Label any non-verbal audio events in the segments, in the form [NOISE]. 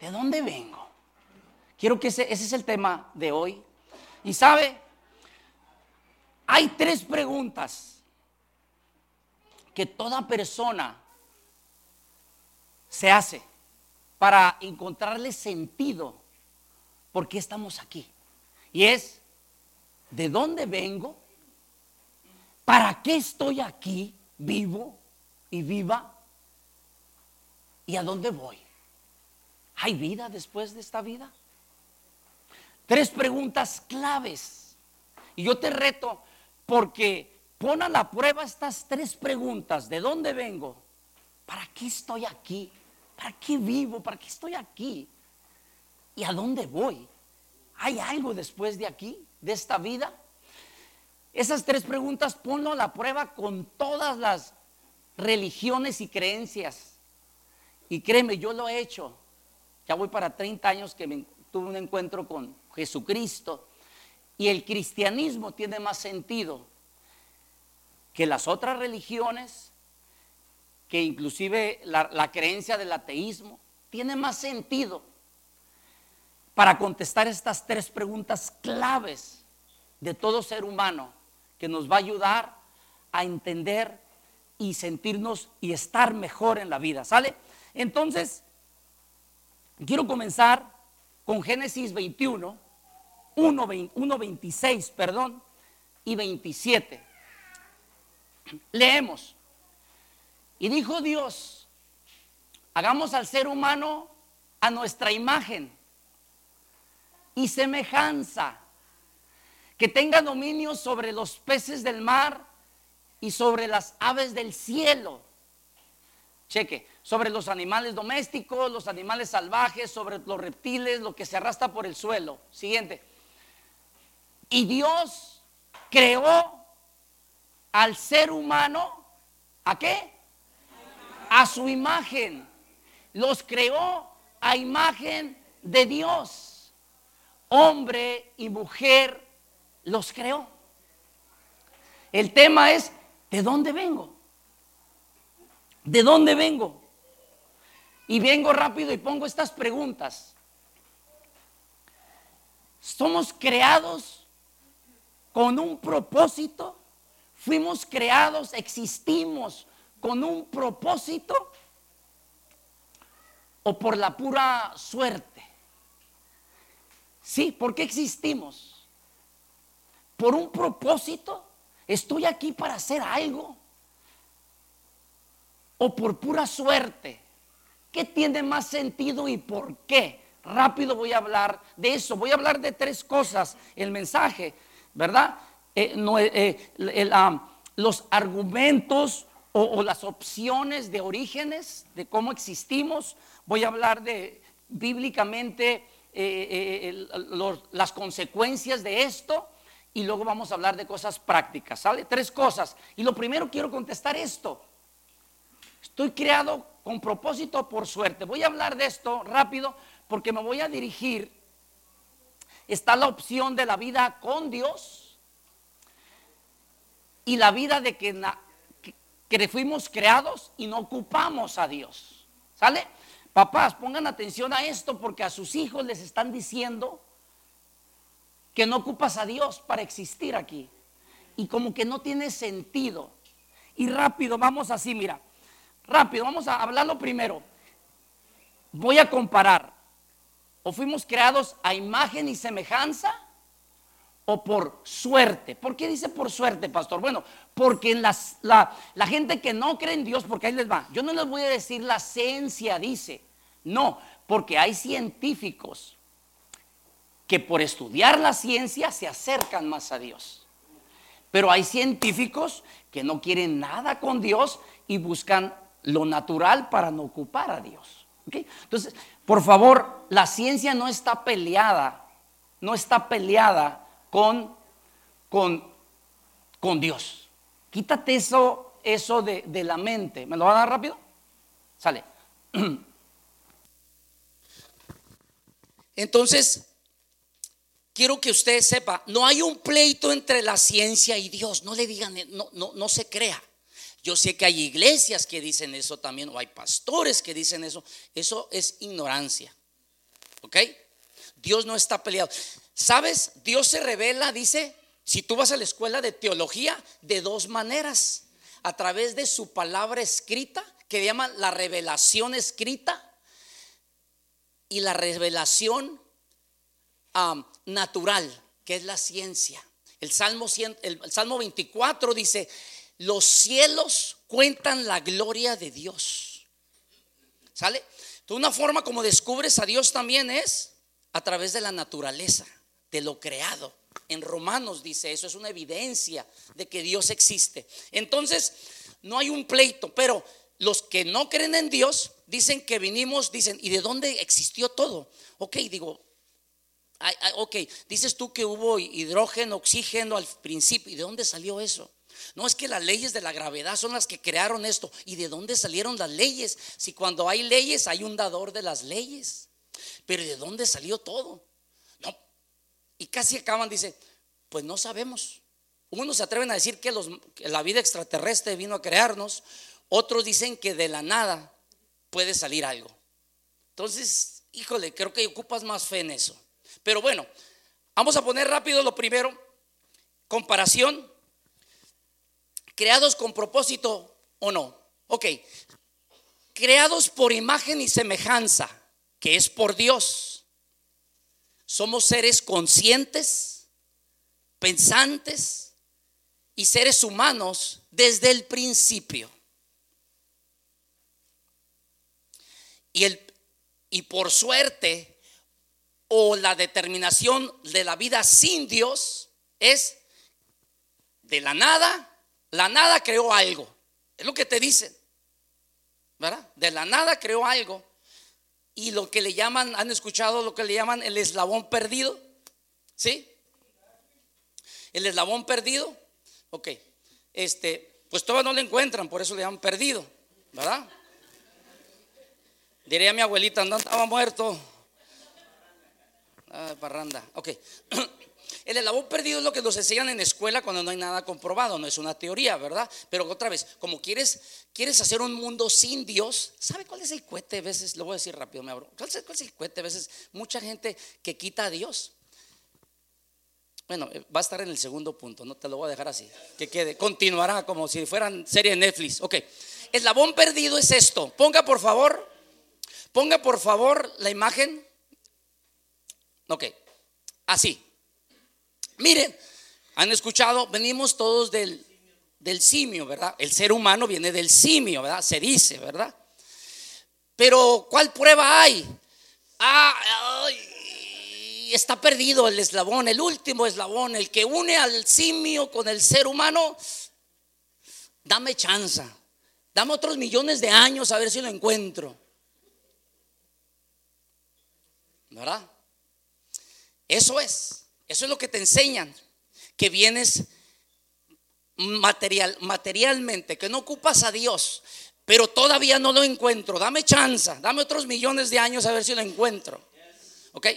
¿De dónde vengo? Quiero que ese, es el tema de hoy. Y sabe, hay tres preguntas que toda persona se hace para encontrarle sentido por qué estamos aquí. Y es, ¿de dónde vengo? ¿Para qué estoy aquí vivo y viva? ¿Y a dónde voy? ¿Hay vida después de esta vida? Tres preguntas claves. Y yo te reto porque pon a la prueba estas tres preguntas. ¿De dónde vengo? ¿Para qué estoy aquí? ¿Para qué vivo? ¿Para qué estoy aquí? ¿Y a dónde voy? ¿Hay algo después de aquí, de esta vida? Esas tres preguntas ponlo a la prueba con todas las religiones y creencias. Y créeme, yo lo he hecho. Ya voy para 30 años que tuve un encuentro con Jesucristo. Y el cristianismo tiene más sentido que las otras religiones, que inclusive la creencia del ateísmo, tiene más sentido para contestar estas tres preguntas claves de todo ser humano que nos va a ayudar a entender y sentirnos y estar mejor en la vida. ¿Sale? Entonces, quiero comenzar con Génesis 21, 1, 1 26, perdón, y 27. Leemos. Y dijo Dios, hagamos al ser humano a nuestra imagen y semejanza, que tenga dominio sobre los peces del mar y sobre las aves del cielo. Cheque, sobre los animales domésticos, los animales salvajes, sobre los reptiles, lo que se arrastra por el suelo. Siguiente. Y Dios creó al ser humano, ¿a qué? A su imagen. Los creó a imagen de Dios hombre y mujer los creó. El tema es, ¿de dónde vengo? ¿De dónde vengo? Y vengo rápido y pongo estas preguntas. ¿Somos creados con un propósito? ¿Fuimos creados, existimos con un propósito? ¿O por la pura suerte? Sí, ¿por qué existimos? ¿Por un propósito? ¿Estoy aquí para hacer algo? ¿O por pura suerte? ¿Qué tiene más sentido y por qué? Rápido voy a hablar de eso. Voy a hablar de tres cosas. El mensaje, ¿verdad? Eh, eh, eh, los argumentos o, las opciones de orígenes de cómo existimos. Voy a hablar de bíblicamente las consecuencias de esto y luego vamos a hablar de cosas prácticas, ¿sale? Tres cosas. Y lo primero quiero contestar esto. Estoy creado con propósito por suerte. Voy a hablar de esto rápido porque me voy a dirigir. Está la opción de la vida con Dios y la vida de que, que fuimos creados y no ocupamos a Dios. ¿Sale? Papás, pongan atención a esto porque a sus hijos les están diciendo que no ocupas a Dios para existir aquí. Y como que no tiene sentido. Y rápido, vamos así, mira. Rápido, vamos a hablarlo primero. Voy a comparar. O fuimos creados a imagen y semejanza o por suerte. ¿Por qué dice por suerte, pastor? Bueno, porque la, la, gente que no cree en Dios, porque ahí les va, yo no les voy a decir la ciencia, dice. No, porque hay científicos que por estudiar la ciencia se acercan más a Dios. Pero hay científicos que no quieren nada con Dios y buscan lo natural para no ocupar a Dios. Entonces, por favor, la ciencia no está peleada, no está peleada con, con, con Dios. Quítate eso, eso de, de la mente. ¿Me lo va a dar rápido? Sale. [CLEARS THROAT] Entonces, quiero que usted sepa, no hay un pleito entre la ciencia y Dios. No le digan, no, no, no se crea. Yo sé que hay iglesias que dicen eso también, o hay pastores que dicen eso. Eso es ignorancia. ¿Ok? Dios no está peleado. ¿Sabes? Dios se revela, dice, si tú vas a la escuela de teología, de dos maneras. A través de su palabra escrita, que llama la revelación escrita, y la revelación natural, que es la ciencia. El Salmo, el Salmo 24 dice, los cielos cuentan la gloria de Dios. ¿Sale? Entonces, una forma como descubres a Dios también es a través de la naturaleza, de lo creado. En Romanos dice eso, es una evidencia de que Dios existe. Entonces, no hay un pleito, pero los que no creen en Dios dicen que vinimos, dicen, ¿y de dónde existió todo? Ok, digo, ok, dices tú que hubo hidrógeno, oxígeno al principio, ¿y de dónde salió eso? No es que las leyes de la gravedad son las que crearon esto. ¿Y de dónde salieron las leyes? Si cuando hay leyes hay un dador de las leyes. Pero ¿de dónde salió todo? No. Y casi acaban, dice, pues no sabemos. Unos se atreven a decir que, la vida extraterrestre vino a crearnos. Otros dicen que de la nada puede salir algo. Entonces, híjole, creo que ocupas más fe en eso. Pero bueno, vamos a poner rápido lo primero. Comparación creados con propósito o no. Ok, creados por imagen y semejanza, que es por Dios. Somos seres conscientes, pensantes y seres humanos desde el principio. Y, el, y por suerte o la determinación de la vida sin Dios es de la nada la nada creó algo. Es lo que te dicen. ¿Verdad? De la nada creó algo. Y lo que le llaman, ¿han escuchado lo que le llaman el eslabón perdido? ¿Sí? El eslabón perdido. Ok. Este, pues todavía no lo encuentran, por eso le llaman perdido. ¿Verdad? Diría mi abuelita, no estaba muerto. Ah, parranda. Ok. [CLEARS THROAT] El eslabón perdido es lo que nos enseñan en escuela cuando no hay nada comprobado, no es una teoría, ¿verdad? Pero otra vez, como quieres, quieres hacer un mundo sin Dios, ¿sabe cuál es el cohete? A veces, lo voy a decir rápido, me abro. ¿Cuál es, el cohete? A veces, mucha gente que quita a Dios. Bueno, eh, va a estar en el segundo punto, no te lo voy a dejar así. Que quede, continuará como si fueran serie de Netflix. Ok, eslabón perdido es esto. Ponga por favor, ponga por favor la imagen. Ok, así. Miren, han escuchado, venimos todos del, simio, ¿verdad? El ser humano viene del simio, ¿verdad? Se dice, ¿verdad? Pero ¿cuál prueba hay? Ah, está perdido el eslabón, el último eslabón, el que une al simio con el ser humano. Dame chance, dame otros millones de años a ver si lo encuentro. ¿Verdad? Eso es. Eso es lo que te enseñan, que vienes material, materialmente, que no ocupas a Dios, pero todavía no lo encuentro. Dame chance, dame otros millones de años a ver si lo encuentro. ¿Ok?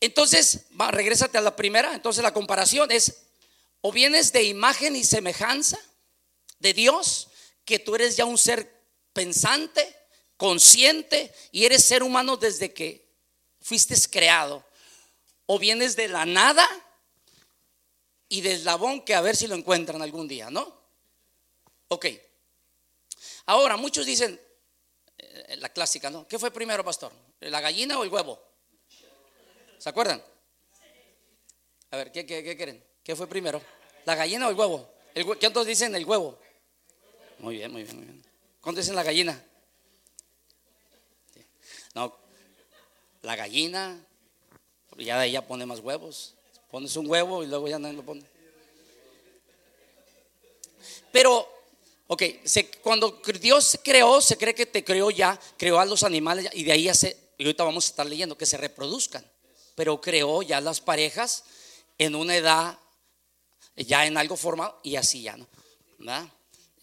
Entonces, va, regrésate a la primera. Entonces la comparación es, o vienes de imagen y semejanza de Dios, que tú eres ya un ser pensante, consciente y eres ser humano desde que fuiste creado o vienes de la nada y del eslabón que a ver si lo encuentran algún día, ¿no? Ok. Ahora, muchos dicen, eh, la clásica, ¿no? ¿Qué fue primero, pastor? ¿La gallina o el huevo? ¿Se acuerdan? A ver, ¿qué, quieren? ¿Qué fue primero? ¿La gallina o el huevo? ¿El, ¿Cuántos dicen el huevo? Muy bien, muy bien, muy bien. ¿Cuántos dicen la gallina? No, la gallina, ya de ahí ya pone más huevos. Pones un huevo y luego ya nadie lo pone. Pero, ok, cuando Dios creó, se cree que te creó ya, creó a los animales y de ahí ya se, y ahorita vamos a estar leyendo, que se reproduzcan. Pero creó ya las parejas en una edad, ya en algo formal y así ya, ¿no? eh,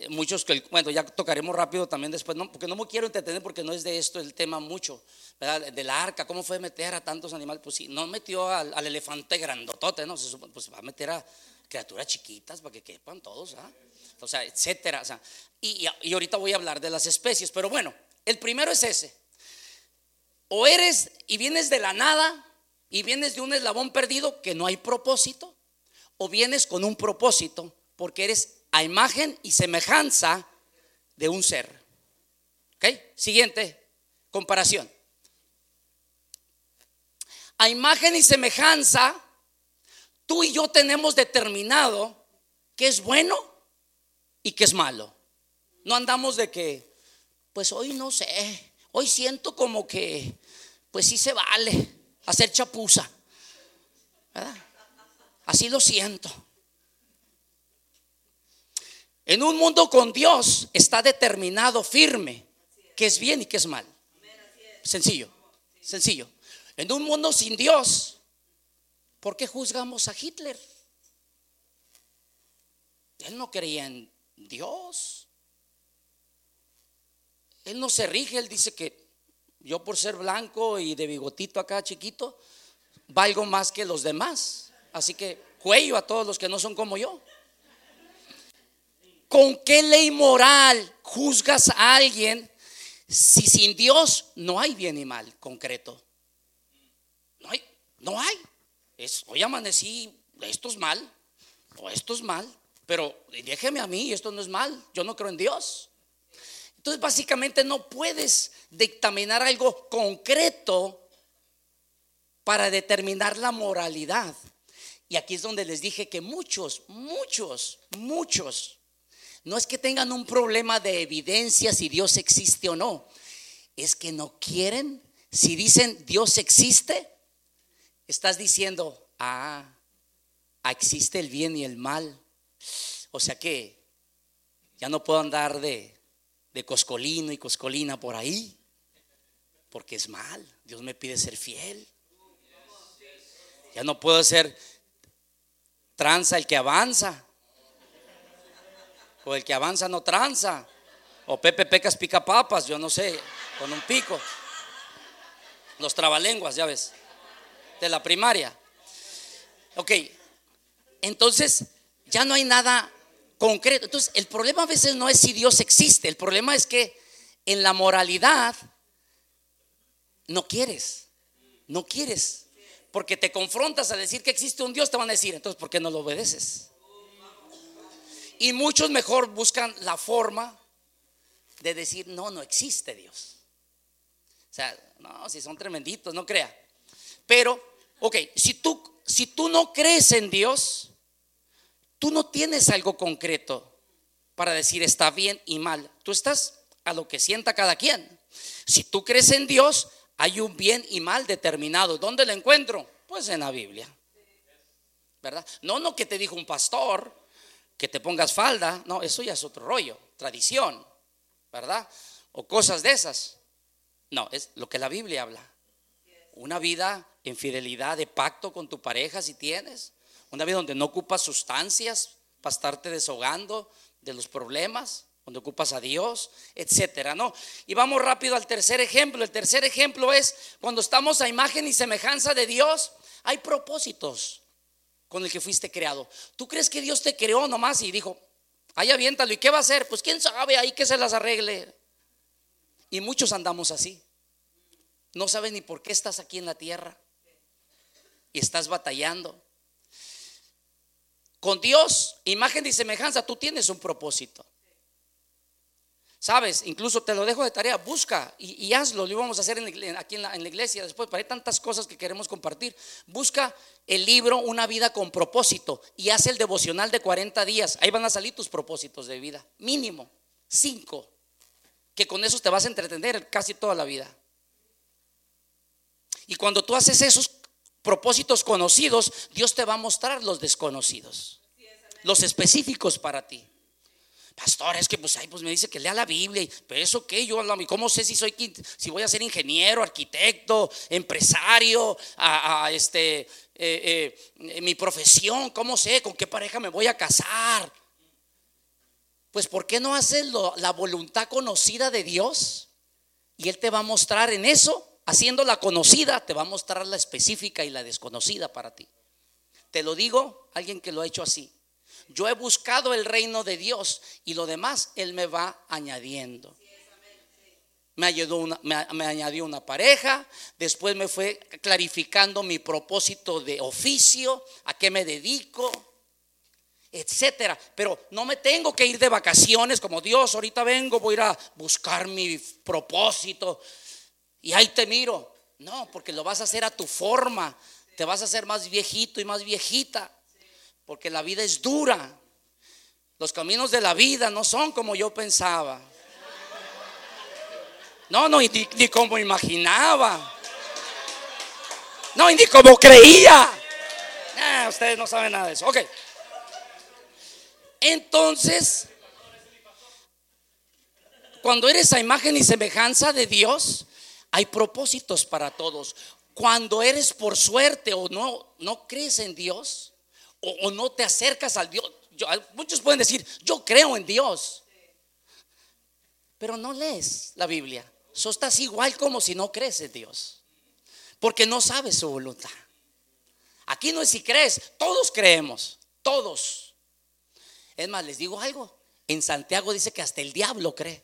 muchos que, bueno, ya tocaremos rápido también después, no, porque no me quiero entretener porque no es de esto el tema mucho, ¿verdad? Del arca, ¿cómo fue meter a tantos animales? Pues sí, no metió al, elefante grandotote, ¿no? Se pues va a meter a criaturas chiquitas para que quepan todos, ¿ah? O sea, etcétera. O sea, y, y ahorita voy a hablar de las especies, pero bueno, el primero es ese. O eres y vienes de la nada y vienes de un eslabón perdido que no hay propósito, o vienes con un propósito porque eres a imagen y semejanza de un ser. ¿Ok? Siguiente comparación. A imagen y semejanza, tú y yo tenemos determinado qué es bueno y qué es malo. No andamos de que, pues hoy no sé, hoy siento como que, pues sí se vale hacer chapuza. ¿verdad? Así lo siento. En un mundo con Dios está determinado firme que es bien y que es mal. Sencillo, sencillo. En un mundo sin Dios, ¿por qué juzgamos a Hitler? Él no creía en Dios. Él no se rige, él dice que yo por ser blanco y de bigotito acá chiquito, valgo más que los demás. Así que cuello a todos los que no son como yo. ¿Con qué ley moral juzgas a alguien si sin Dios no hay bien y mal concreto? No hay, no hay. Es, hoy amanecí, esto es mal, o esto es mal, pero déjeme a mí, esto no es mal, yo no creo en Dios. Entonces básicamente no puedes dictaminar algo concreto para determinar la moralidad. Y aquí es donde les dije que muchos, muchos, muchos no es que tengan un problema de evidencia si Dios existe o no. Es que no quieren. Si dicen Dios existe, estás diciendo, ah, existe el bien y el mal. O sea que ya no puedo andar de, de coscolino y coscolina por ahí, porque es mal. Dios me pide ser fiel. Ya no puedo ser tranza el que avanza, o el que avanza no tranza, o Pepe Pecas pica papas, yo no sé, con un pico. Los trabalenguas, ya ves, de la primaria. Ok, entonces ya no hay nada concreto. Entonces, el problema a veces no es si Dios existe, el problema es que en la moralidad no quieres, no quieres. Porque te confrontas a decir que existe un Dios, te van a decir, entonces, ¿por qué no lo obedeces? Y muchos mejor buscan la forma de decir, no, no existe Dios. O sea, no, si son tremenditos, no crea. Pero, ok, si tú, si tú no crees en Dios, tú no tienes algo concreto para decir está bien y mal. Tú estás a lo que sienta cada quien. Si tú crees en Dios, hay un bien y mal determinado. ¿Dónde lo encuentro? Pues en la Biblia. ¿Verdad? No, no que te dijo un pastor, que te pongas falda, no, eso ya es otro rollo, tradición, ¿verdad? O cosas de esas. No, es lo que la Biblia habla. Una vida en fidelidad de pacto con tu pareja si tienes. Una vida donde no ocupas sustancias para estarte desahogando de los problemas, donde ocupas a Dios, etcétera, ¿no? Y vamos rápido al tercer ejemplo. El tercer ejemplo es cuando estamos a imagen y semejanza de Dios, hay propósitos con el que fuiste creado. ¿Tú crees que Dios te creó nomás y dijo, ahí aviéntalo, ¿y qué va a hacer? Pues quién sabe, ahí que se las arregle. Y muchos andamos así. No sabes ni por qué estás aquí en la tierra. Y estás batallando. Con Dios, imagen y semejanza, tú tienes un propósito. Sabes, incluso te lo dejo de tarea, busca y, hazlo, lo íbamos a hacer aquí en la, en la, iglesia después, pero hay tantas cosas que queremos compartir. Busca el libro Una vida con propósito y haz el devocional de 40 días. Ahí van a salir tus propósitos de vida, mínimo, cinco, que con esos te vas a entretener casi toda la vida. Y cuando tú haces esos propósitos conocidos, Dios te va a mostrar los desconocidos, los específicos para ti. Pastor, es que pues, ahí, pues me dice que lea la Biblia, pero eso qué, yo ¿cómo sé si soy si voy a ser ingeniero, arquitecto, empresario, a, este eh, eh, mi profesión, cómo sé con qué pareja me voy a casar? pues ¿por qué no haces la voluntad conocida de Dios? Y Él te va a mostrar en eso, haciendo la conocida, te va a mostrar la específica y la desconocida para ti. Te lo digo, alguien que lo ha hecho así. Yo he buscado el reino de Dios y lo demás Él me va añadiendo. Me, ayudó una- me, añadió una pareja, después me fue clarificando mi propósito de oficio, a qué me dedico, etcétera. Pero no me tengo que ir de vacaciones como Dios, ahorita vengo, voy a ir a buscar mi propósito y ahí te miro. No, porque lo vas a hacer a tu forma, te vas a hacer más viejito y más viejita, porque la vida es dura. Los caminos de la vida no son como yo pensaba. No, no, ni, ni como imaginaba. No, ni como creía. Ustedes no saben nada de eso. Ok. Entonces, cuando eres a imagen y semejanza de Dios, hay propósitos para todos. Cuando eres por suerte o no, no crees en Dios o, no te acercas al Dios, yo- muchos pueden decir, yo creo en Dios, pero no lees la Biblia. So estás igual como si no crees en Dios, porque no sabes su voluntad. Aquí no es si crees, todos creemos, todos. Es más, les digo algo. En Santiago dice que hasta el diablo cree.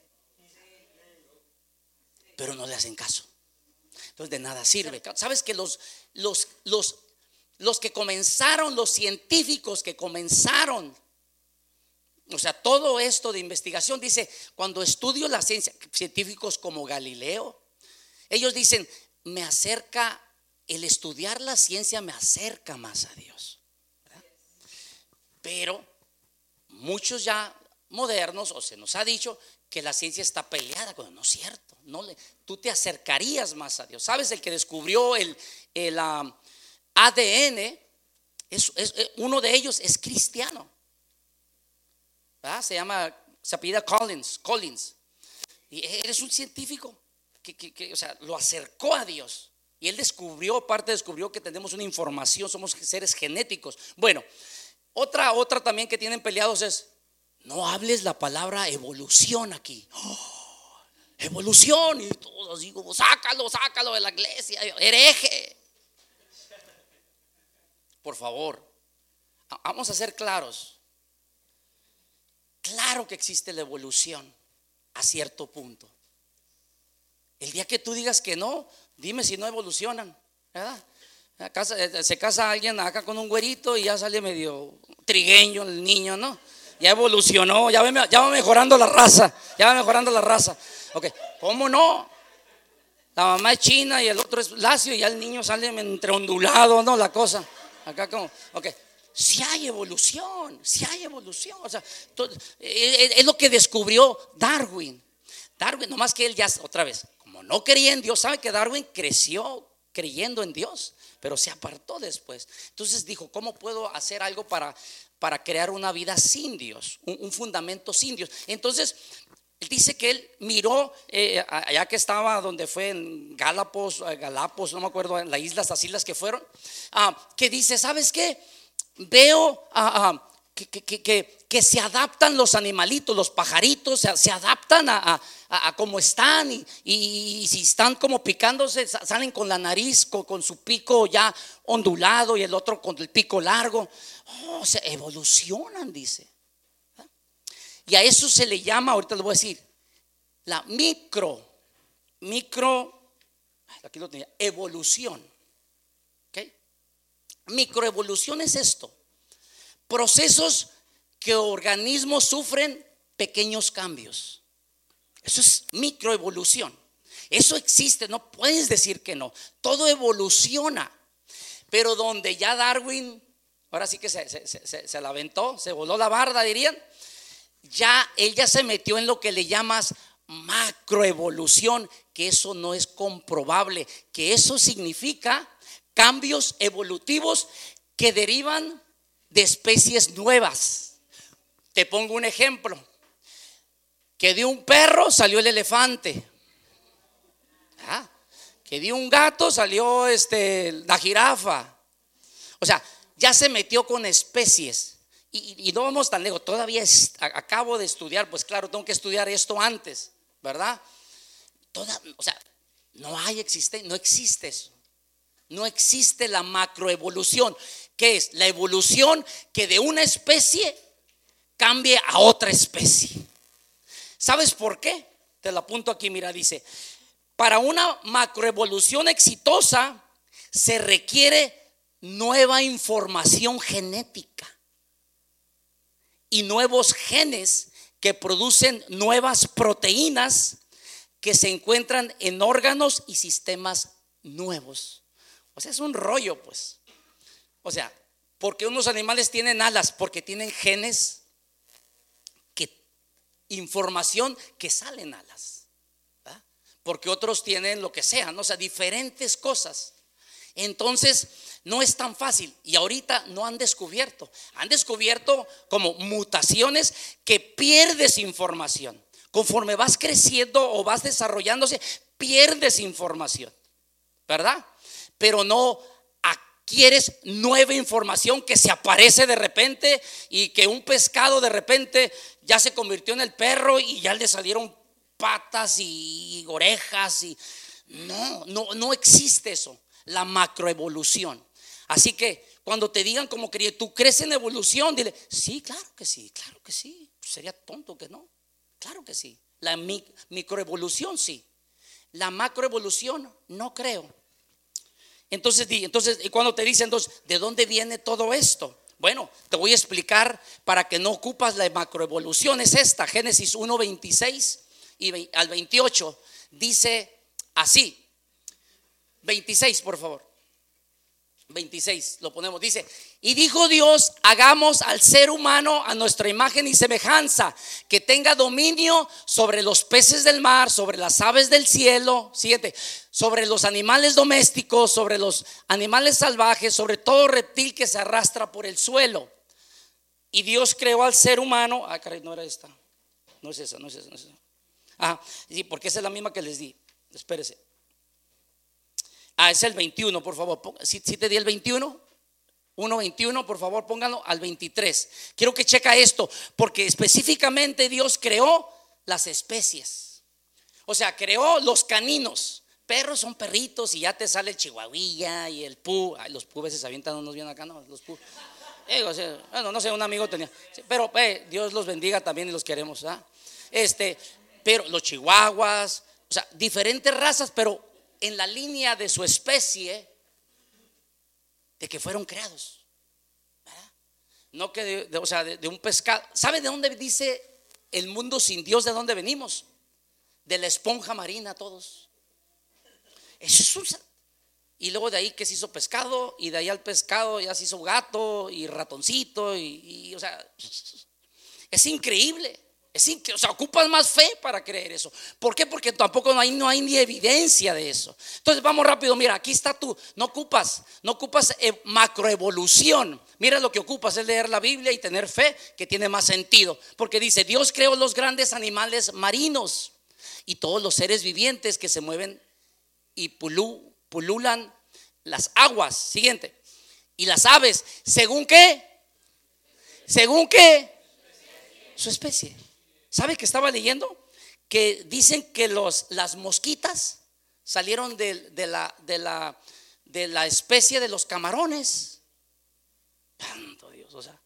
Pero no le hacen caso. Entonces de nada sirve. Sabes que los, los, los, los que comenzaron, los científicos que comenzaron, o sea, todo esto de investigación, dice, cuando estudio la ciencia, científicos como Galileo, ellos dicen, me acerca, el estudiar la ciencia me acerca más a Dios. Pero muchos ya modernos, o se nos ha dicho que la ciencia está peleada, no es cierto. No le, tú te acercarías más a Dios. ¿Sabes? El que descubrió el, el, ah, ADN, es, eh, uno de ellos es cristiano. ¿verdad? Se llama, se apellida Collins, Collins. Y eres un científico que, que- o sea, lo acercó a Dios. Y él descubrió, aparte descubrió que tenemos una información, somos seres genéticos. Bueno, otra, otra también que tienen peleados es, no hables la palabra evolución aquí. ¡Oh! evolución. Y todos digo, sácalo, sácalo de la iglesia, hereje. Por favor, vamos a ser claros. Claro que existe la evolución a cierto punto. El día que tú digas que no, dime si no evolucionan, ¿verdad? Se, se casa alguien acá con un güerito y ya sale medio trigueño el niño, ¿no? Ya evolucionó, ya va, ya va mejorando la raza, ya va mejorando la raza. Ok, ¿cómo no? La mamá es china y el otro es lacio y ya el niño sale entre ondulado, ¿no? La cosa. Acá como, ok. Si hay evolución, si hay evolución. O sea, to- es es lo que descubrió Darwin. Darwin, nomás que él ya, otra vez, como no creía en Dios, sabe que Darwin creció creyendo en Dios, pero se apartó después. Entonces dijo, ¿cómo puedo hacer algo para, para crear una vida sin Dios? Un, un fundamento sin Dios. Entonces, él dice que él miró, eh, allá que estaba donde fue en Galapos, eh, Galapos, no me acuerdo, en las islas, las islas que fueron, ah, que dice, ¿sabes qué? Veo ah, ah, que, se adaptan los animalitos, los pajaritos, se, adaptan a, cómo están y, si están como picándose, sa- salen con la nariz, con, con su pico ya ondulado y el otro con el pico largo. Oh, se evolucionan, dice. Y a eso se le llama, ahorita les voy a decir, la micro, micro, aquí lo tenía, evolución. ¿Ok? Microevolución es esto. Procesos que organismos sufren pequeños cambios. Eso es microevolución. Eso existe, no puedes decir que no. Todo evoluciona. Pero donde ya Darwin, ahora sí que se, se, se, se la aventó, se voló la barda, dirían ya él ya se metió en lo que le llamas macroevolución, que eso no es comprobable, que eso significa cambios evolutivos que derivan de especies nuevas. Te pongo un ejemplo, que de un perro salió el elefante, Ah, que de un gato salió este, la jirafa. O sea, ya se metió con especies y, no vamos tan lejos, todavía acabo de estudiar, pues claro, tengo que estudiar esto antes, ¿verdad? Toda, o sea, no hay existe, no existe eso. No existe la macroevolución, que es la evolución que de una especie cambie a otra especie. ¿Sabes por qué? Te lo apunto aquí, mira, dice, para una macroevolución exitosa se requiere nueva información genética y nuevos genes que producen nuevas proteínas que se encuentran en órganos y sistemas nuevos. O sea, es un rollo, pues. O sea, porque unos animales tienen alas, porque tienen genes que información que salen alas. Porque otros tienen lo que sea, ¿no? o sea, diferentes cosas. Entonces, no es tan fácil y ahorita no han descubierto. Han descubierto como mutaciones que pierdes información. Conforme vas creciendo o vas desarrollándose, pierdes información, ¿verdad? Pero no adquieres nueva información que se aparece de repente y que un pescado de repente ya se convirtió en el perro y ya le salieron patas y orejas y no, no, no existe eso, la macroevolución. Así que cuando te digan como que tú crees en evolución, dile, sí, claro que sí, claro que sí. Sería tonto que no. Claro que sí. La microevolución sí. La macroevolución no creo. Entonces, entonces, cuando te dicen, entonces, ¿de dónde viene todo esto? Bueno, te voy a explicar para que no ocupas la macroevolución. Es esta, Génesis 1, 26 y al 28. Dice así. 26, por favor. 26, lo ponemos, dice, y dijo Dios, hagamos al ser humano a nuestra imagen y semejanza, que tenga dominio sobre los peces del mar, sobre las aves del cielo, siguiente, sobre los animales domésticos, sobre los animales salvajes, sobre todo reptil que se arrastra por el suelo. Y Dios creó al ser humano, ah, caray, no era esta, no es esa, no es esa, no es esa. Ah, sí, porque esa es la misma que les di, espérese. Ah, es el 21, por favor. Si, te di el 21, 1.21, por favor, pónganlo al 23. Quiero que checa esto, porque específicamente Dios creó las especies. O sea, creó los caninos. Perros son perritos y ya te sale el chihuahuilla y el pu. Ay, los pu veces se avientan unos bien acá, no, los pu. Eh, bueno, no sé, un amigo tenía. Pero eh, Dios los bendiga también y los queremos. Este, pero los chihuahuas, o sea, diferentes razas, pero en la línea de su especie de que fueron creados. No que, de, o sea, de, un pescado. ¿Sabe de dónde dice el mundo sin Dios? ¿De dónde venimos? De la esponja marina todos. Eso es y luego de ahí que se hizo pescado, y de ahí al pescado ya se hizo gato y ratoncito, y, y o sea, [LAUGHS] es increíble. Es o sea, ocupas más fe para creer eso. ¿Por qué? Porque tampoco no hay, no hay ni evidencia de eso. Entonces vamos rápido, mira, aquí está tú. No ocupas, no ocupas eh, macroevolución. Mira lo que ocupas es leer la Biblia y tener fe que tiene más sentido. Porque dice, Dios creó los grandes animales marinos y todos los seres vivientes que se mueven y pululan las aguas. Siguiente. Y las aves, ¿según qué? ¿Según qué? Su especie. ¿Sabe que estaba leyendo? Que dicen que los, las mosquitas salieron de, la, de, la, de la especie de los camarones. Tanto Dios, o sea,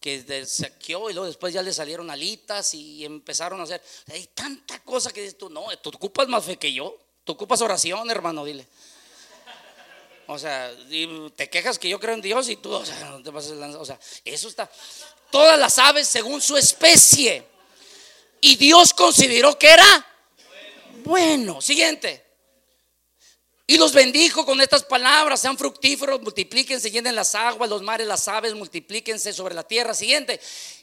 que saqueó y luego después ya le salieron alitas y empezaron a hacer. Hay tanta cosa que dices tú, no, tú ocupas más fe que yo. Tú ocupas oración, hermano, dile. O sea, te quejas que yo creo en Dios y tú, o sea, no te pases O sea, eso está. Todas las aves según su especie. Y Dios consideró que era bueno. Siguiente. Y los bendijo con estas palabras, sean fructíferos, multiplíquense, llenen las aguas, los mares, las aves, multiplíquense sobre la tierra. Siguiente.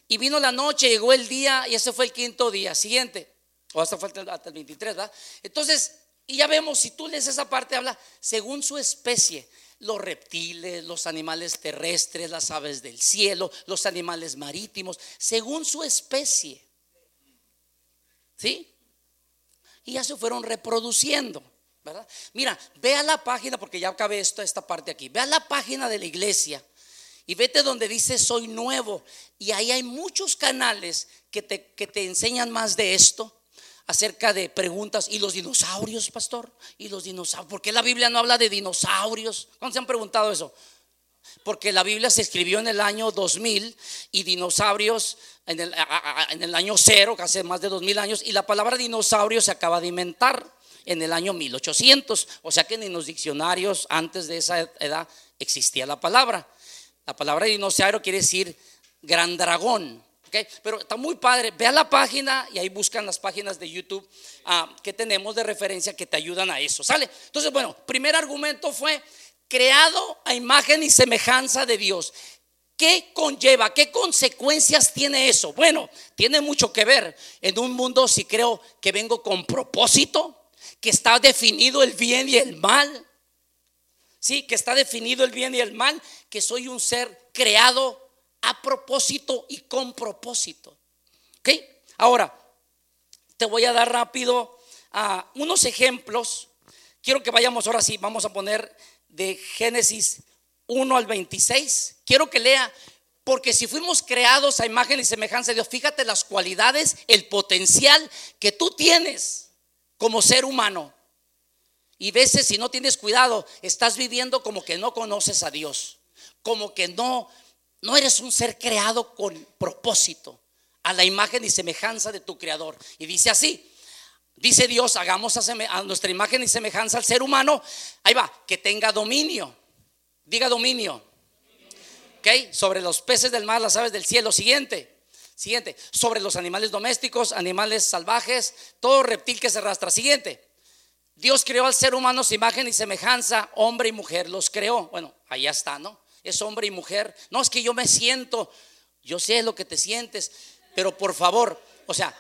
Y vino la noche, llegó el día, y ese fue el quinto día. Siguiente. O hasta fue hasta el 23, ¿verdad? Entonces, y ya vemos, si tú lees esa parte, habla según su especie. Los reptiles, los animales terrestres, las aves del cielo, los animales marítimos, según su especie. ¿Sí? Y ya se fueron reproduciendo, ¿verdad? Mira, vea la página, porque ya acabé esta parte aquí. Vea la página de la iglesia y vete donde dice soy nuevo. Y ahí hay muchos canales que te, que te enseñan más de esto acerca de preguntas. ¿Y los dinosaurios, pastor? ¿Y los dinosaurios? ¿Por qué la Biblia no habla de dinosaurios? ¿Cuándo se han preguntado eso? Porque la Biblia se escribió en el año 2000 y dinosaurios en el, en el año cero, hace más de 2000 años, y la palabra dinosaurio se acaba de inventar en el año 1800. O sea que en los diccionarios antes de esa edad existía la palabra. La palabra dinosaurio quiere decir gran dragón. Pero está muy padre. Ve a la página y ahí buscan las páginas de YouTube ah, que tenemos de referencia que te ayudan a eso. ¿Sale? Entonces, bueno, primer argumento fue creado a imagen y semejanza de Dios. ¿Qué conlleva? ¿Qué consecuencias tiene eso? Bueno, tiene mucho que ver en un mundo si creo que vengo con propósito, que está definido el bien y el mal. Sí, que está definido el bien y el mal, que soy un ser creado a propósito y con propósito. ¿Ok? Ahora, te voy a dar rápido ah, unos ejemplos. Quiero que vayamos ahora sí, vamos a poner de Génesis 1 al 26. Quiero que lea, porque si fuimos creados a imagen y semejanza de Dios, fíjate las cualidades, el potencial que tú tienes como ser humano. Y veces si no tienes cuidado, estás viviendo como que no conoces a Dios, como que no no eres un ser creado con propósito, a la imagen y semejanza de tu creador. Y dice así, dice Dios, hagamos a, nuestra imagen y semejanza al ser humano, ahí va, que tenga dominio. Diga dominio. ¿Ok? Sobre los peces del mar, las aves del cielo. Siguiente. Siguiente. Sobre los animales domésticos, animales salvajes, todo reptil que se arrastra. Siguiente. Dios creó al ser humano su imagen y semejanza, hombre y mujer los creó. Bueno, ahí está, ¿no? Es hombre y mujer. No es que yo me siento, yo sé lo que te sientes, pero por favor, o sea,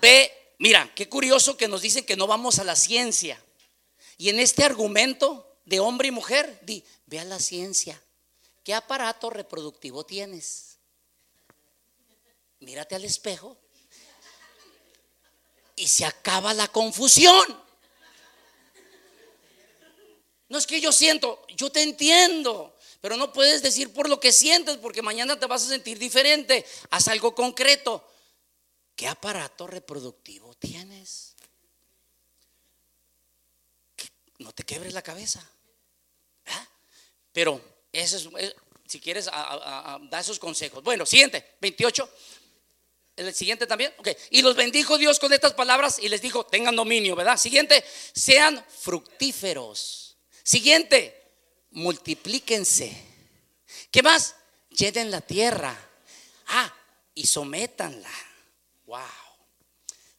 ve, mira, qué curioso que nos dicen que no vamos a la ciencia. Y en este argumento de hombre y mujer, di, ve a la ciencia. ¿Qué aparato reproductivo tienes? Mírate al espejo y se acaba la confusión. No es que yo siento, yo te entiendo, pero no puedes decir por lo que sientes porque mañana te vas a sentir diferente. Haz algo concreto. ¿Qué aparato reproductivo tienes? no te quebres la cabeza. Pero ese es, si quieres, da esos consejos. Bueno, siguiente, 28. El siguiente también. Ok. Y los bendijo Dios con estas palabras y les dijo, tengan dominio, ¿verdad? Siguiente, sean fructíferos Siguiente, multiplíquense. ¿Qué más? Llenen la tierra. Ah, y sométanla. Wow.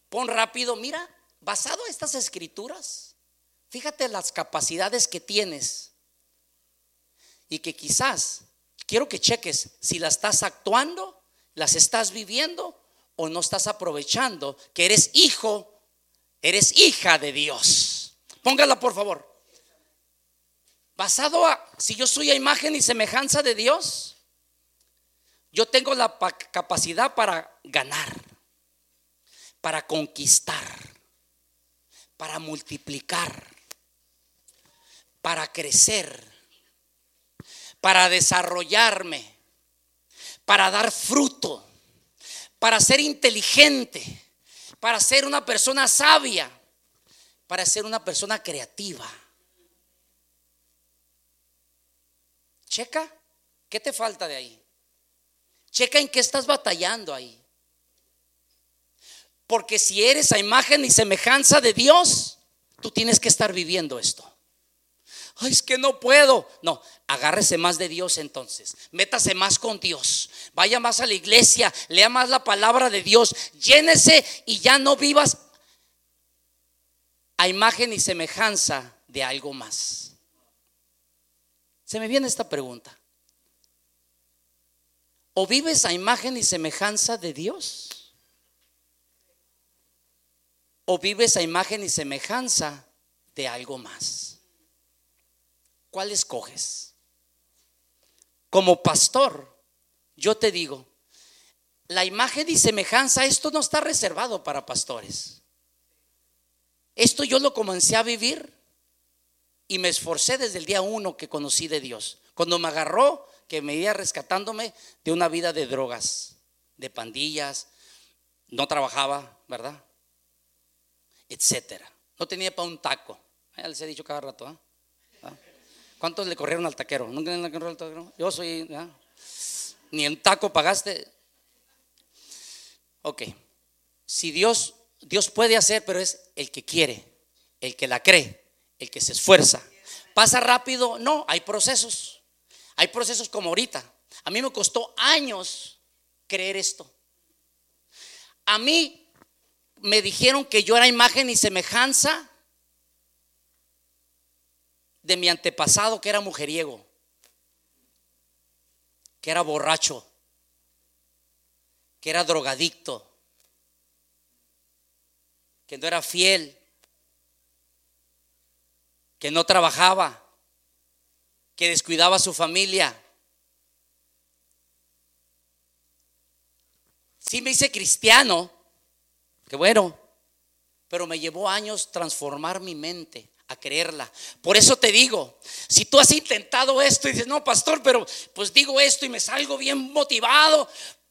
Pon rápido, mira, basado en estas escrituras, fíjate las capacidades que tienes y que quizás quiero que cheques si las estás actuando, las estás viviendo o no estás aprovechando que eres hijo, eres hija de Dios. Póngala por favor basado a, si yo soy a imagen y semejanza de Dios, yo tengo la capacidad para ganar, para conquistar, para multiplicar, para crecer, para desarrollarme, para dar fruto, para ser inteligente, para ser una persona sabia, para ser una persona creativa Checa, ¿qué te falta de ahí? Checa en qué estás batallando ahí. Porque si eres a imagen y semejanza de Dios, tú tienes que estar viviendo esto. Ay, es que no puedo. No, agárrese más de Dios entonces. Métase más con Dios. Vaya más a la iglesia. Lea más la palabra de Dios. Llénese y ya no vivas a imagen y semejanza de algo más. Se me viene esta pregunta. ¿O vives a imagen y semejanza de Dios? ¿O vives a imagen y semejanza de algo más? ¿Cuál escoges? Como pastor, yo te digo, la imagen y semejanza, esto no está reservado para pastores. Esto yo lo comencé a vivir y me esforcé desde el día uno que conocí de Dios. Cuando me agarró, que me iba rescatándome de una vida de drogas, de pandillas, no trabajaba, ¿verdad? Etcétera. No tenía para un taco. Ya les he dicho cada rato, ¿ah? ¿Ah? ¿Cuántos le corrieron al taquero? ¿Nunca le corrieron al taquero? Yo soy. Ni un taco pagaste. Ok. Si Dios, Dios puede hacer, pero es el que quiere, el que la cree, el que se esfuerza. ¿Pasa rápido? No, hay procesos. Hay procesos como ahorita. A mí me costó años creer esto. A mí me dijeron que yo era imagen y semejanza de mi antepasado que era mujeriego, que era borracho, que era drogadicto, que no era fiel, que no trabajaba, que descuidaba a su familia. Sí me hice cristiano, que bueno, pero me llevó años transformar mi mente a creerla. Por eso te digo, si tú has intentado esto y dices, no, pastor, pero pues digo esto y me salgo bien motivado,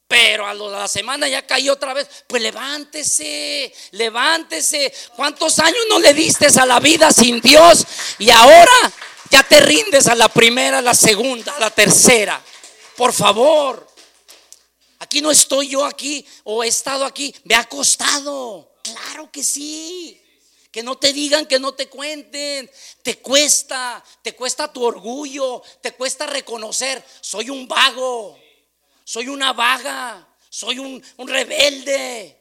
pero a la semana ya caí otra vez, pues levántese, levántese. ¿Cuántos años no le diste a la vida sin Dios? Y ahora ya te rindes a la primera, a la segunda, a la tercera. Por favor. Aquí no estoy yo aquí o he estado aquí. Me ha costado. Claro que sí. Que no te digan, que no te cuenten. Te cuesta, te cuesta tu orgullo, te cuesta reconocer, soy un vago, soy una vaga, soy un, rebelde.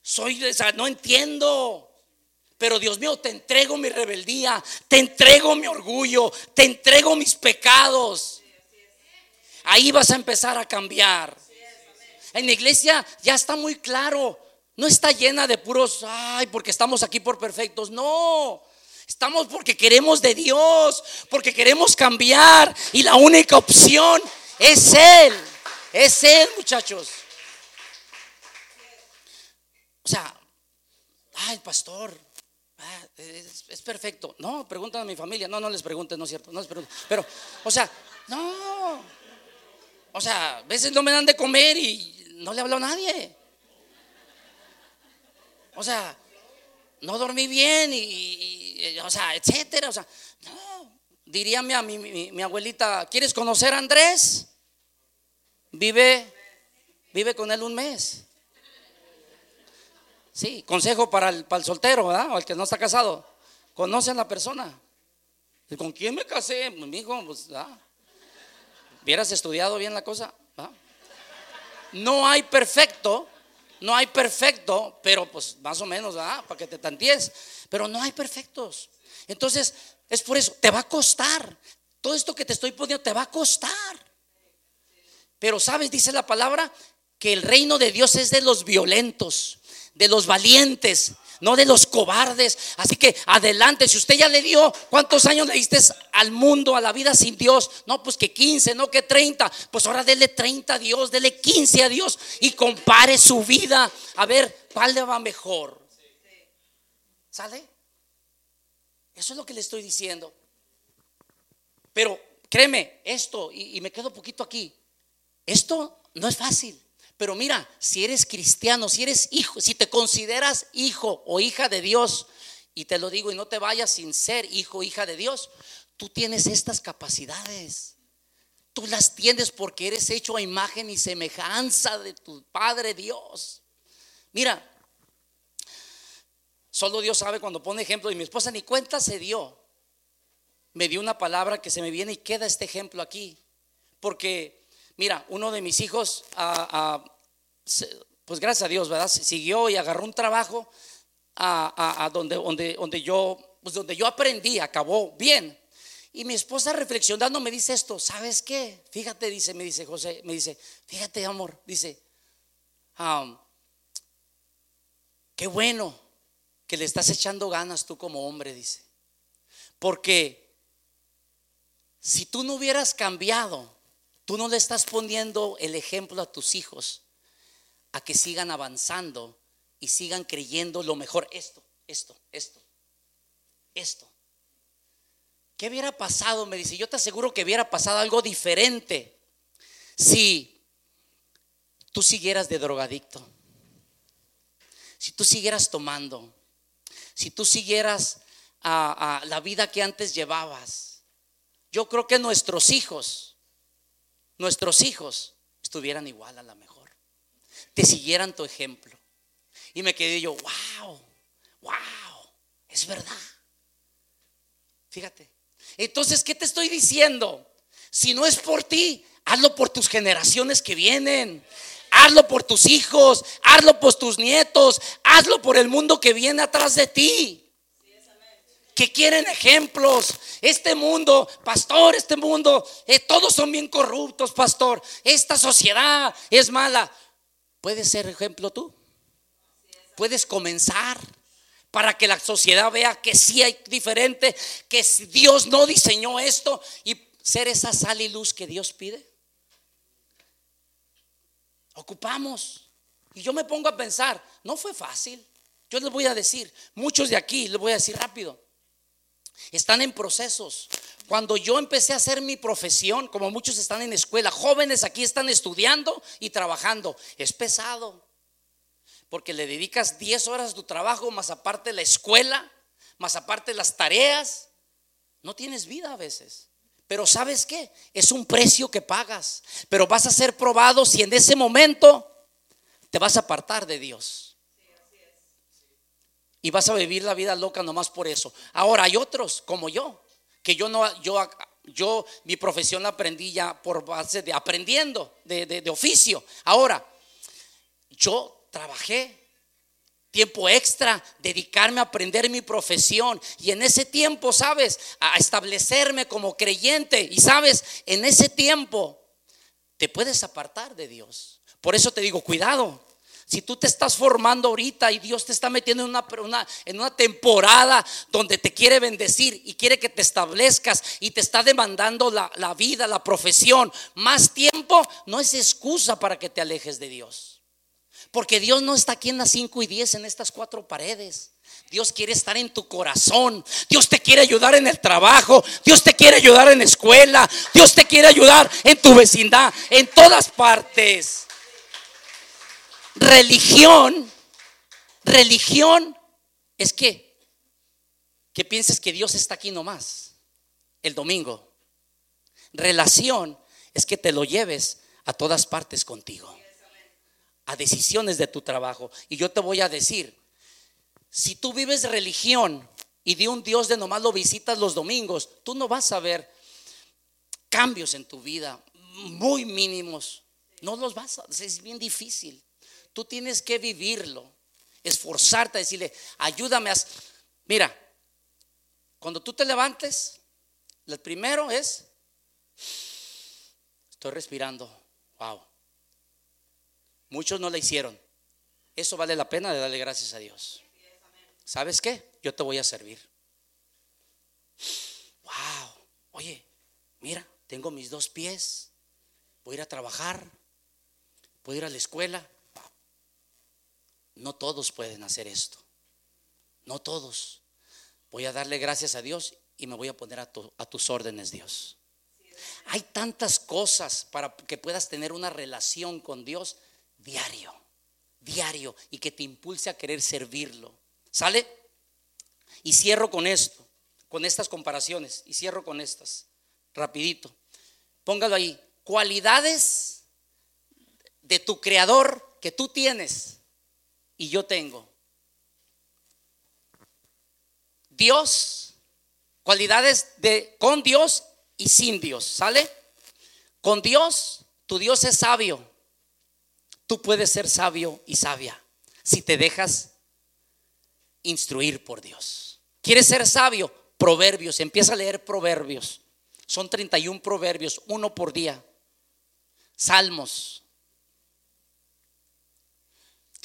Soy, no entiendo. Pero Dios mío, te entrego mi rebeldía, te entrego mi orgullo, te entrego mis pecados. Ahí vas a empezar a cambiar. En la iglesia ya está muy claro no está llena de puros, ay, porque estamos aquí por perfectos. No, estamos porque queremos de Dios, porque queremos cambiar. Y la única opción es Él. Es Él, muchachos. O sea, ay, pastor, ah, es, perfecto. No, preguntan a mi familia. No, no les pregunten, no es cierto. No les pregunten. Pero, o sea, no. O sea, a veces no me dan de comer y no le hablo a nadie. O sea, no dormí bien y, o sea, etcétera. O sea, no. Diría mi, mi, abuelita, ¿quieres conocer a Andrés? Vive, vive con él un mes. Sí, consejo para el, para el soltero, ¿verdad? O el que no está casado. Conoce a la persona. ¿Con quién me casé? Mi hijo, pues, ¿ah? ¿Hubieras estudiado bien la cosa? No hay perfecto, no hay perfecto, pero pues más o menos, ¿ah? Para que te tanties. Pero no hay perfectos. Entonces, es por eso, te va a costar. Todo esto que te estoy poniendo te va a costar. Pero sabes, dice la palabra, que el reino de Dios es de los violentos, de los valientes, no de los cobardes. Así que adelante, si usted ya le dio, ¿cuántos años le diste al mundo, a la vida sin Dios? No, pues que 15, no que 30. Pues ahora dele 30 a Dios, dele 15 a Dios y compare su vida a ver cuál le va mejor. ¿Sale? Eso es lo que le estoy diciendo. Pero créeme, esto, y, y me quedo poquito aquí, esto no es fácil. Pero mira, si eres cristiano, si eres hijo, si te consideras hijo o hija de Dios, y te lo digo y no te vayas sin ser hijo o hija de Dios, tú tienes estas capacidades. Tú las tienes porque eres hecho a imagen y semejanza de tu Padre Dios. Mira, solo Dios sabe cuando pone ejemplo y mi esposa ni cuenta se dio. Me dio una palabra que se me viene y queda este ejemplo aquí. Porque Mira, uno de mis hijos, pues gracias a Dios, ¿verdad? Siguió y agarró un trabajo a, donde, donde, donde, yo, pues donde yo aprendí, acabó bien. Y mi esposa reflexionando me dice esto, ¿sabes qué? Fíjate, dice, me dice José, me dice, fíjate amor, dice, qué bueno que le estás echando ganas tú como hombre, dice. Porque si tú no hubieras cambiado, Tú no le estás poniendo el ejemplo a tus hijos a que sigan avanzando y sigan creyendo lo mejor. Esto, esto, esto, esto. ¿qué hubiera pasado? Me dice, yo te aseguro que hubiera pasado algo diferente si tú siguieras de drogadicto, si tú siguieras tomando, si tú siguieras a, la vida que antes llevabas. Yo creo que nuestros hijos, nuestros hijos estuvieran igual a la mejor, te siguieran tu ejemplo. Y me quedé yo, wow, wow, es verdad. Fíjate. Entonces, ¿qué te estoy diciendo? Si no es por ti, hazlo por tus generaciones que vienen. Hazlo por tus hijos, hazlo por tus nietos, hazlo por el mundo que viene atrás de ti. Que quieren ejemplos. Este mundo, pastor, este mundo, eh, todos son bien corruptos, pastor. Esta sociedad es mala. ¿Puedes ser ejemplo tú? Puedes comenzar para que la sociedad vea que sí hay diferente, que Dios no diseñó esto y ser esa sal y luz que Dios pide. Ocupamos. Y yo me pongo a pensar, no fue fácil. Yo les voy a decir, muchos de aquí, les voy a decir rápido, están en procesos. Cuando yo empecé a hacer mi profesión, como muchos están en escuela, jóvenes aquí están estudiando y trabajando, es pesado porque le dedicas 10 horas a tu trabajo, más aparte la escuela, más aparte las tareas. No tienes vida a veces. Pero ¿sabes qué? Es un precio que pagas. Pero vas a ser probado si en ese momento te vas a apartar de Dios. Y vas a vivir la vida loca nomás por eso. Ahora hay otros como yo, que yo no, yo, yo mi profesión la aprendí ya por base de aprendiendo, de, de oficio. Ahora, yo trabajé tiempo extra, dedicarme a aprender mi profesión y en ese tiempo, sabes, a establecerme como creyente y sabes, en ese tiempo te puedes apartar de Dios. Por eso te digo, cuidado. Si tú te estás formando ahorita y Dios te está metiendo en una, en una temporada donde te quiere bendecir y quiere que te establezcas y te está demandando la, la vida, la profesión, más tiempo, no es excusa para que te alejes de Dios. Porque Dios no está aquí en las 5 y 10 en estas cuatro paredes. Dios quiere estar en tu corazón. Dios te quiere ayudar en el trabajo. Dios te quiere ayudar en la escuela. Dios te quiere ayudar en tu vecindad. En todas partes. Religión. Religión es que. Que pienses que Dios está aquí nomás. El domingo. Relación es que te lo lleves a todas partes contigo a decisiones de tu trabajo. Y yo te voy a decir, si tú vives religión y de un Dios de nomás lo visitas los domingos, tú no vas a ver cambios en tu vida, muy mínimos. No los vas a, es bien difícil. Tú tienes que vivirlo, esforzarte, a decirle, ayúdame a... Mira, cuando tú te levantes, el primero es, estoy respirando, wow. Muchos no la hicieron. Eso vale la pena de darle gracias a Dios. ¿Sabes qué? Yo te voy a servir. Wow. Oye, mira, tengo mis dos pies. Voy a ir a trabajar. Voy a ir a la escuela. No todos pueden hacer esto. No todos. Voy a darle gracias a Dios y me voy a poner a, tus órdenes, Dios. Hay tantas cosas para que puedas tener una relación con Dios diario, diario, y que te impulse a querer servirlo. ¿Sale? Y cierro con esto, con estas comparaciones, y cierro con estas, rapidito. Póngalo ahí, cualidades de tu creador que tú tienes y yo tengo. Dios, cualidades de con Dios y sin Dios, ¿sale? Con Dios, tu Dios es sabio. Tú puedes ser sabio y sabia si te dejas instruir por Dios. ¿Quieres ser sabio? Proverbios, empieza a leer proverbios. Son 31 proverbios, uno por día. Salmos.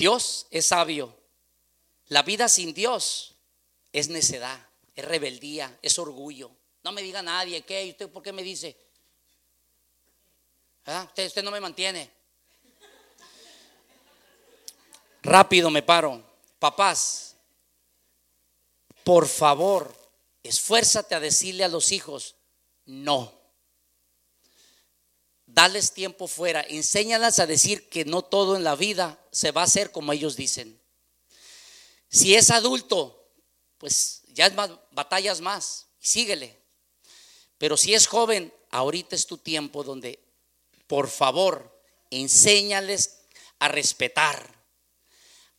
Dios es sabio. La vida sin Dios es necedad, es rebeldía, es orgullo. No me diga nadie, ¿qué? ¿Usted por qué me dice? ¿Ah? Usted no me mantiene. Rápido me paro. Papás, por favor, esfuérzate a decirle a los hijos, no. Dales tiempo fuera, enséñalas a decir que no todo en la vida se va a hacer como ellos dicen. Si es adulto, pues ya es más, batallas más, síguele. Pero si es joven, ahorita es tu tiempo donde, por favor, enséñales a respetar,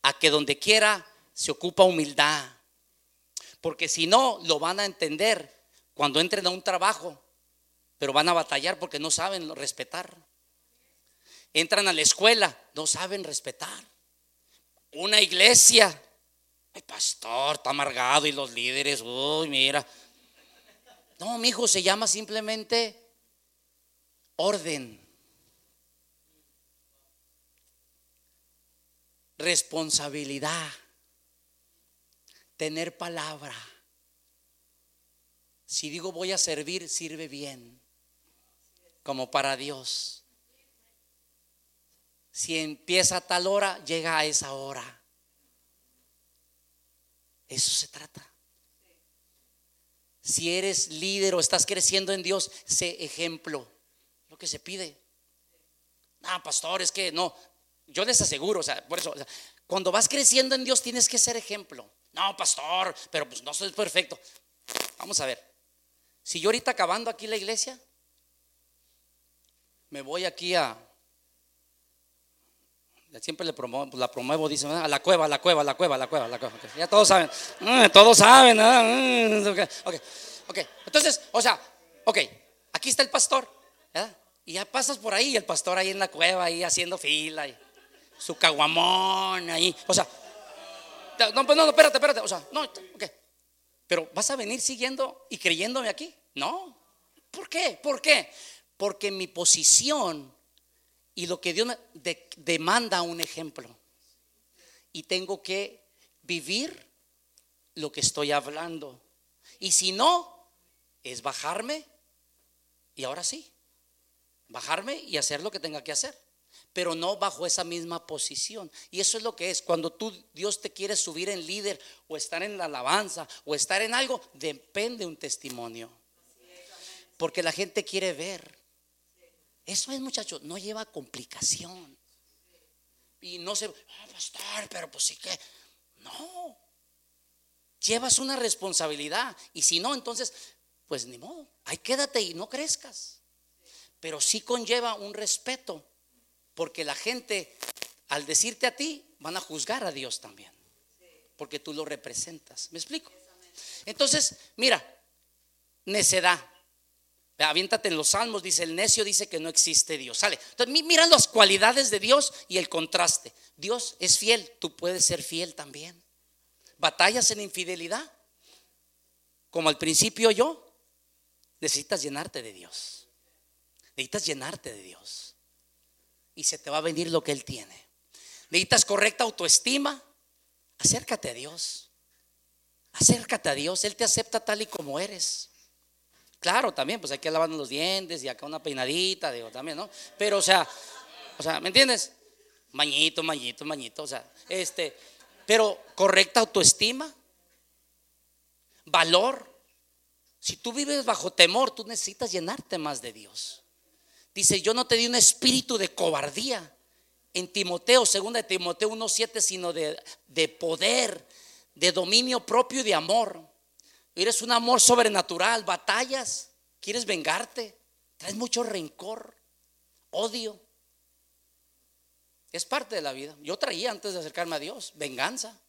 a que donde quiera se ocupa humildad. Porque si no, lo van a entender cuando entren a un trabajo, pero van a batallar porque no saben respetar. Entran a la escuela, no saben respetar. Una iglesia, el pastor está amargado y los líderes, uy, mira. No, mi hijo se llama simplemente orden. Responsabilidad. Tener palabra. Si digo voy a servir, sirve bien. Como para Dios. Si empieza a tal hora, llega a esa hora. Eso se trata. Si eres líder o estás creciendo en Dios, sé ejemplo. Lo que se pide. Ah, pastor, es que no. Yo les aseguro, o sea, por eso, cuando vas creciendo en Dios tienes que ser ejemplo. No, pastor, pero pues no soy perfecto. Vamos a ver. Si yo ahorita acabando aquí la iglesia, me voy aquí a, Siempre le promuevo, pues, la promuevo, dice, a la cueva, a la cueva, a la cueva, a la cueva, a la cueva. Ya todos saben, mm, todos saben. Mm, ok, ok. Entonces, o sea, ok, aquí está el pastor. Y ya pasas por ahí, el pastor ahí en la cueva, ahí haciendo fila, su caguamón ahí. O sea, no, pues no, no, espérate, espérate. O sea, no, ok. Pero vas a venir siguiendo y creyéndome aquí. No. ¿Por qué? ¿Por qué? Porque mi posición y lo que Dios me demanda un ejemplo. Y tengo que vivir lo que estoy hablando. Y si no, es bajarme y ahora sí, bajarme y hacer lo que tenga que hacer. Pero no bajo esa misma posición. Y eso es lo que es. Cuando tú, Dios te quiere subir en líder o estar en la alabanza o estar en algo, depende un testimonio. Porque la gente quiere ver eso es, muchachos, no lleva complicación. Y no se, ah, pastor, pero pues sí que, no. Llevas una responsabilidad. Y si no, entonces, pues ni modo, ahí quédate y no crezcas. Pero sí conlleva un respeto, porque la gente, al decirte a ti, van a juzgar a Dios también, porque tú lo representas. ¿Me explico? Entonces, mira, necedad. Aviéntate en los salmos, dice el necio, dice que no existe Dios. Sale. Entonces, mira las cualidades de Dios y el contraste. Dios es fiel, tú puedes ser fiel también. Batallas en infidelidad, como al principio yo, necesitas llenarte de Dios. Necesitas llenarte de Dios. Y se te va a venir lo que Él tiene. Necesitas correcta autoestima. Acércate a Dios. Acércate a Dios. Él te acepta tal y como eres. Claro, también, pues hay que lavarnos los dientes y acá una peinadita, digo, también, ¿no? Pero, o sea, o sea, ¿me entiendes? Mañito, mañito, mañito, o sea, este, pero correcta autoestima, valor. Si tú vives bajo temor, tú necesitas llenarte más de Dios. Dice, yo no te di un espíritu de cobardía. En Timoteo, segunda de Timoteo 1.7, sino de, de poder, de dominio propio y de amor. Eres un amor sobrenatural, batallas, quieres vengarte, traes mucho rencor, odio. Es parte de la vida. Yo traía antes de acercarme a Dios, venganza.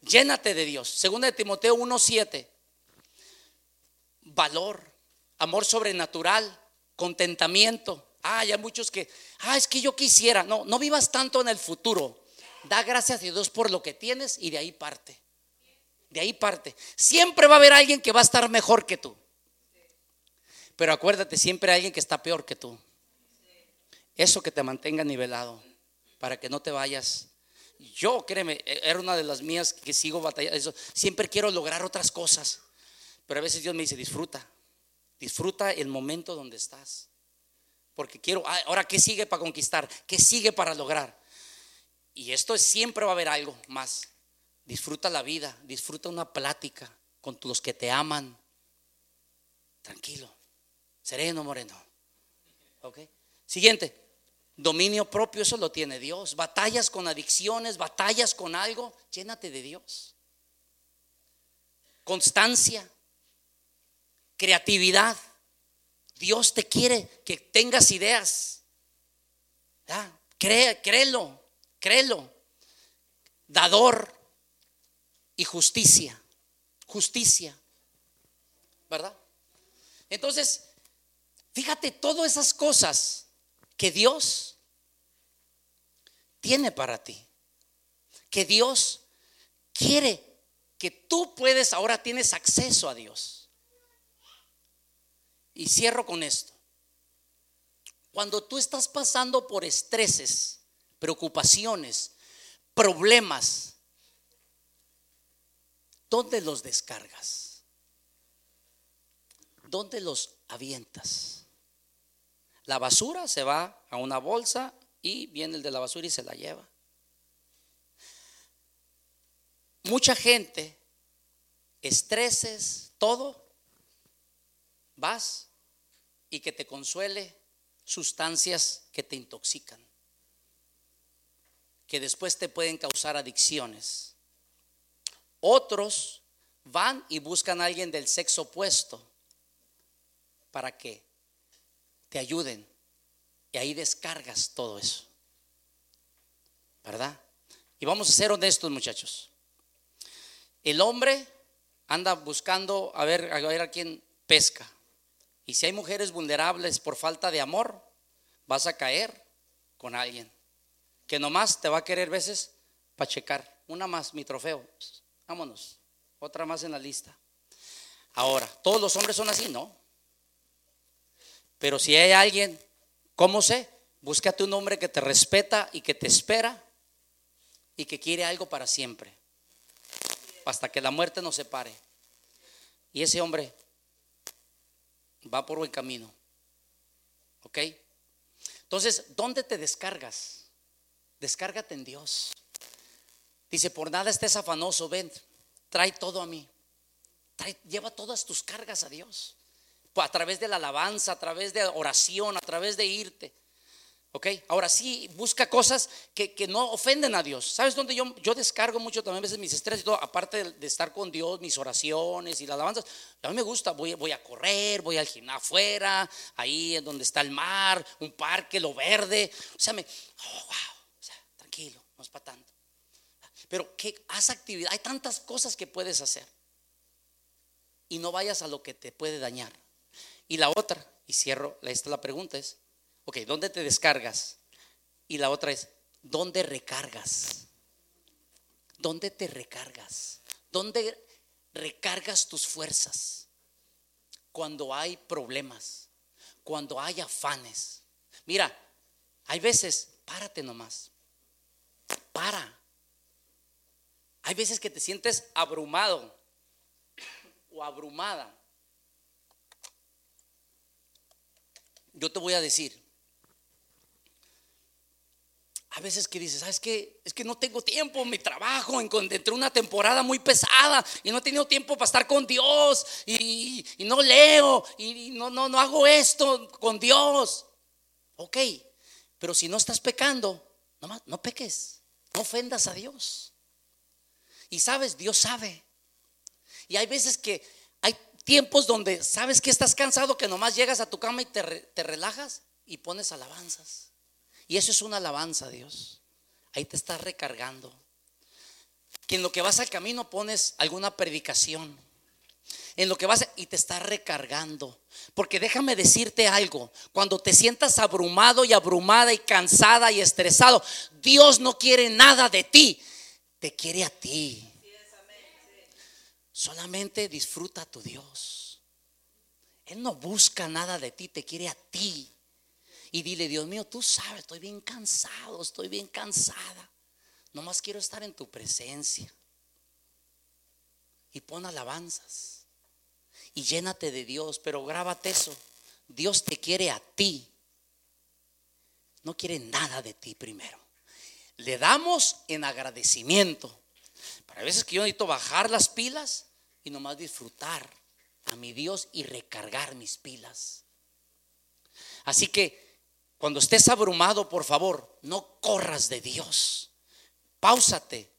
Llénate de Dios. Segunda de Timoteo 1:7. Valor, amor sobrenatural, contentamiento. Ah, hay muchos que, ah, es que yo quisiera. No, no vivas tanto en el futuro. Da gracias a Dios por lo que tienes y de ahí parte. De ahí parte. Siempre va a haber alguien que va a estar mejor que tú. Pero acuérdate, siempre hay alguien que está peor que tú. Eso que te mantenga nivelado para que no te vayas. Yo, créeme, era una de las mías que sigo batallando. Siempre quiero lograr otras cosas. Pero a veces Dios me dice, disfruta. Disfruta el momento donde estás. Porque quiero, ah, ahora, ¿qué sigue para conquistar? ¿Qué sigue para lograr? Y esto siempre va a haber algo más. Disfruta la vida, disfruta una plática, con los que te aman. Tranquilo, sereno, moreno. ¿Ok? Siguiente. Dominio propio, eso lo tiene Dios. Batallas con adicciones, batallas con algo, llénate de Dios. Constancia, creatividad. Dios te quiere que tengas ideas. Cree, créelo, créelo. Dador y justicia. Justicia. ¿Verdad? Entonces, fíjate todas esas cosas que Dios tiene para ti. Que Dios quiere que tú puedes, ahora tienes acceso a Dios. Y cierro con esto. Cuando tú estás pasando por estreses, preocupaciones, problemas, ¿dónde los descargas? ¿Dónde los avientas? La basura se va a una bolsa y viene el de la basura y se la lleva. Mucha gente, estreses, todo, vas y que te consuele sustancias que te intoxican, que después te pueden causar adicciones. Otros van y buscan a alguien del sexo opuesto para que te ayuden. Y ahí descargas todo eso. ¿Verdad? Y vamos a ser honestos, muchachos. El hombre anda buscando a ver, a ver a quién pesca. Y si hay mujeres vulnerables por falta de amor, vas a caer con alguien que nomás te va a querer veces para checar. Una más, mi trofeo. Vámonos. Otra más en la lista. Ahora, ¿todos los hombres son así? No. Pero si hay alguien, ¿cómo sé? Búscate un hombre que te respeta y que te espera y que quiere algo para siempre. Hasta que la muerte nos separe. Y ese hombre va por buen camino. ¿Ok? Entonces, ¿dónde te descargas? Descárgate en Dios. Dice, por nada estés afanoso, ven, trae todo a mí. lleva todas tus cargas a Dios a través de la alabanza, a través de oración, a través de irte. ¿Ok? Ahora sí, busca cosas que, no ofenden a Dios. ¿Sabes dónde yo, yo descargo mucho también a veces mis estrés y todo? Aparte de, estar con Dios, mis oraciones y las alabanzas. A mí me gusta, voy, voy a correr, voy al gimnasio afuera, ahí en donde está el mar, un parque, lo verde. O sea, me, oh, wow, o sea, tranquilo, no es para tanto. Pero que haz actividad, hay tantas cosas que puedes hacer. Y no vayas a lo que te puede dañar. Y la otra, y cierro, esta la pregunta es, ok, ¿dónde te descargas? Y la otra es, ¿dónde recargas? ¿Dónde te recargas? ¿Dónde recargas tus fuerzas? Cuando hay problemas, cuando hay afanes. Mira, hay veces, párate nomás. Para. Hay veces que te sientes abrumado o abrumada. yo te voy a decir, a veces que dices, ¿sabes qué? Es que no tengo tiempo, mi trabajo, encontré una temporada muy pesada y no he tenido tiempo para estar con Dios y, no leo y no, no, no hago esto con Dios. Ok, pero si no estás pecando, no, no peques, no ofendas a Dios. Y sabes, Dios sabe. Y hay veces que tiempos donde sabes que estás cansado, que nomás llegas a tu cama y te, te relajas y pones alabanzas. Y eso es una alabanza Dios. Ahí te estás recargando. Que en lo que vas al camino pones alguna predicación. En lo que vas y te estás recargando. Porque déjame decirte algo, cuando te sientas abrumado y abrumada y cansada y estresado, Dios no quiere nada de ti, te quiere a ti. Solamente disfruta a tu Dios. Él no busca nada de ti, te quiere a ti. Y dile, Dios mío, tú sabes, estoy bien cansado, estoy bien cansada. Nomás quiero estar en tu presencia. Y pon alabanzas. Y llénate de Dios, pero grábate eso. Dios te quiere a ti. No quiere nada de ti primero. Le damos en agradecimiento. Para veces que yo necesito bajar las pilas y nomás disfrutar a mi Dios y recargar mis pilas. Así que cuando estés abrumado, por favor, no corras de Dios. Páusate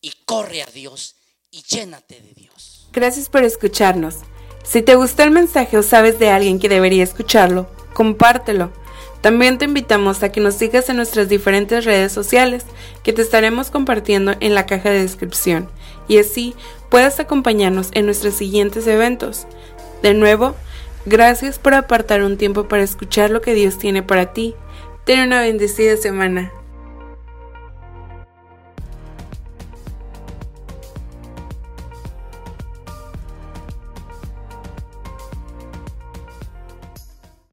y corre a Dios y llénate de Dios. Gracias por escucharnos. Si te gustó el mensaje o sabes de alguien que debería escucharlo, compártelo. También te invitamos a que nos sigas en nuestras diferentes redes sociales que te estaremos compartiendo en la caja de descripción y así puedas acompañarnos en nuestros siguientes eventos. De nuevo, gracias por apartar un tiempo para escuchar lo que Dios tiene para ti. Ten una bendecida semana.